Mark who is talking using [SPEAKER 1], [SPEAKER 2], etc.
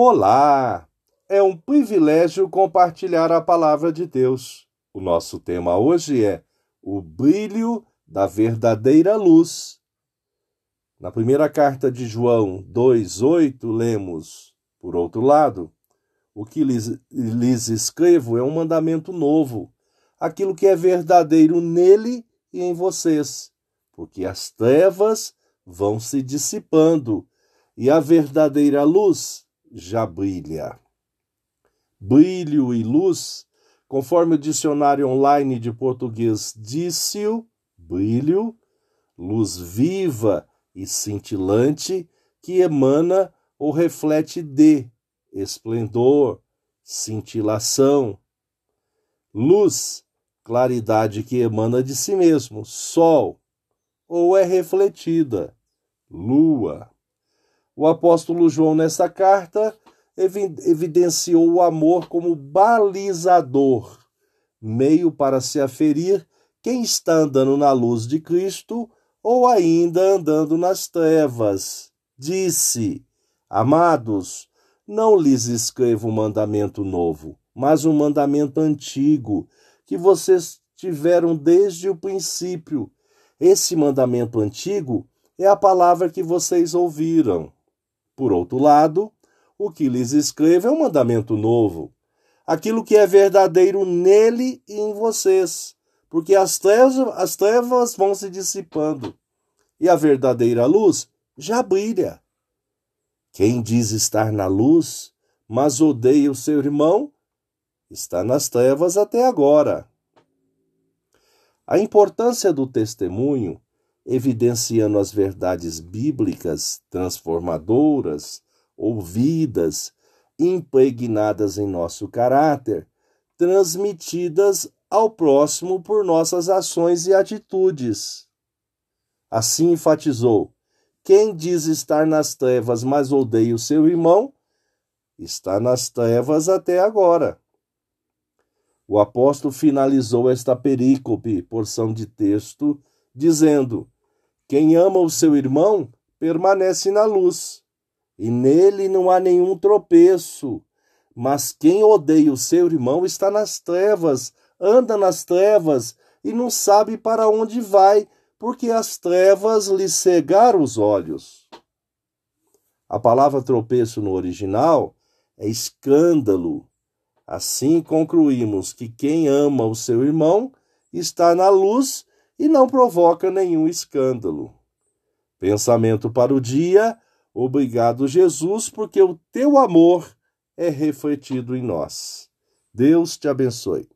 [SPEAKER 1] Olá! É um privilégio compartilhar a palavra de Deus. O nosso tema hoje é o brilho da verdadeira luz. Na primeira carta de João 2,8, lemos: Por outro lado, o que lhes, lhes escrevo é um mandamento novo, aquilo que é verdadeiro nele e em vocês, porque as trevas vão se dissipando e a verdadeira luz já brilha. Brilho e luz, conforme o dicionário online de português disse brilho, luz viva e cintilante que emana ou reflete de esplendor, cintilação. Luz, claridade que emana de si mesmo, sol, ou é refletida, lua. O apóstolo João, nessa carta, evidenciou o amor como balizador, meio para se aferir quem está andando na luz de Cristo ou ainda andando nas trevas. Disse: Amados, não lhes escrevo um mandamento novo, mas um mandamento antigo, que vocês tiveram desde o princípio. Esse mandamento antigo é a palavra que vocês ouviram. Por outro lado, o que lhes escrevo é um mandamento novo, aquilo que é verdadeiro nele e em vocês, porque as trevas, as trevas vão se dissipando e a verdadeira luz já brilha. Quem diz estar na luz, mas odeia o seu irmão, está nas trevas até agora. A importância do testemunho evidenciando as verdades bíblicas transformadoras, ouvidas, impregnadas em nosso caráter, transmitidas ao próximo por nossas ações e atitudes. Assim enfatizou: quem diz estar nas trevas, mas odeia o seu irmão, está nas trevas até agora. O apóstolo finalizou esta perícope, porção de texto, dizendo: quem ama o seu irmão permanece na luz, e nele não há nenhum tropeço. Mas quem odeia o seu irmão está nas trevas, anda nas trevas e não sabe para onde vai, porque as trevas lhe cegaram os olhos. A palavra tropeço no original é escândalo. Assim concluímos que quem ama o seu irmão está na luz e não provoca nenhum escândalo. Pensamento para o dia. Obrigado, Jesus, porque o teu amor é refletido em nós. Deus te abençoe.